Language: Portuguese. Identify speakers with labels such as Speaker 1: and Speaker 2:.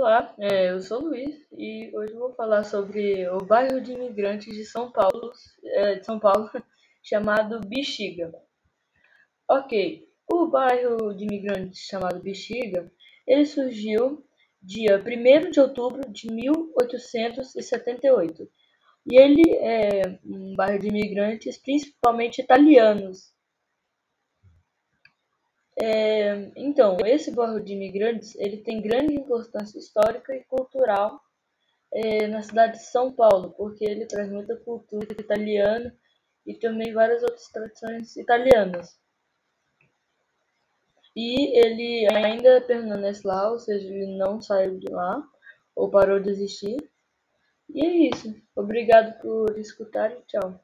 Speaker 1: Olá, é, eu sou o Luiz e hoje vou falar sobre o bairro de imigrantes de São Paulo, é, de São Paulo chamado Bexiga. Ok, o bairro de imigrantes chamado Bexiga, ele surgiu dia 1 de outubro de 1878 e ele é um bairro de imigrantes principalmente italianos é, então, esse bairro de imigrantes ele tem grande importância histórica e cultural é, na cidade de São Paulo, porque ele traz muita cultura italiana e também várias outras tradições italianas. E ele ainda permanece lá, ou seja, ele não saiu de lá ou parou de existir. E é isso. Obrigado por escutar e tchau.